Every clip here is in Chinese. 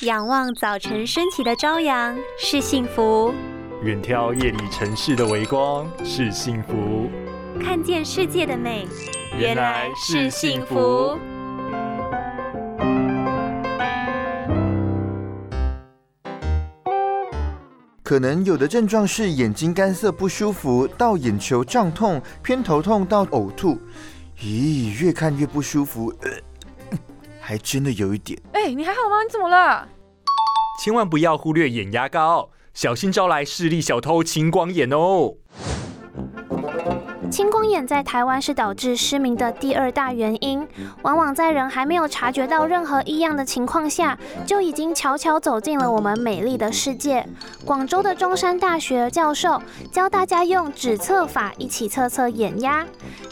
仰望早晨升起的朝阳是幸福，远眺夜里城市的微光是幸福，看见世界的美原来是幸福。可能有的症状是眼睛干涩不舒服，到眼球胀痛、偏头痛到呕吐。咦，越看越不舒服，呃，还真的有一点。哎，你还好吗？你怎么了？千万不要忽略眼压高，小心招来视力小偷青光眼哦。青光眼在台湾是导致失明的第二大原因，往往在人还没有察觉到任何异样的情况下，就已经悄悄走进了我们美丽的世界。广州的中山大学教授教大家用指测法一起测测眼压。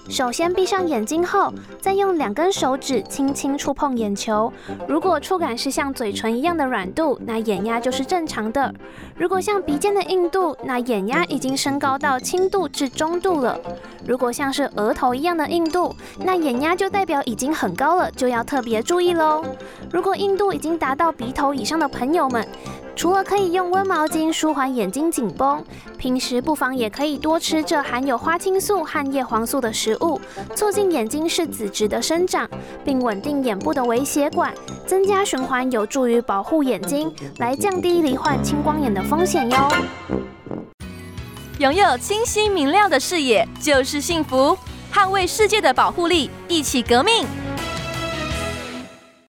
首先闭上眼睛后，再用两根手指轻轻触碰眼球，如果触感是像嘴唇一样的软度，那眼压就是正常的；如果像鼻尖的硬度，那眼压已经升高到轻度至中度了。如果像是额头一样的硬度，那眼压就代表已经很高了，就要特别注意喽。如果硬度已经达到鼻头以上的朋友们，除了可以用温毛巾舒缓眼睛紧绷，平时不妨也可以多吃这含有花青素和叶黄素的食物，促进眼睛视紫质的生长，并稳定眼部的微血管，增加循环，有助于保护眼睛，来降低罹患青光眼的风险哟。拥有清晰明亮的视野就是幸福，捍卫世界的保护力，一起革命。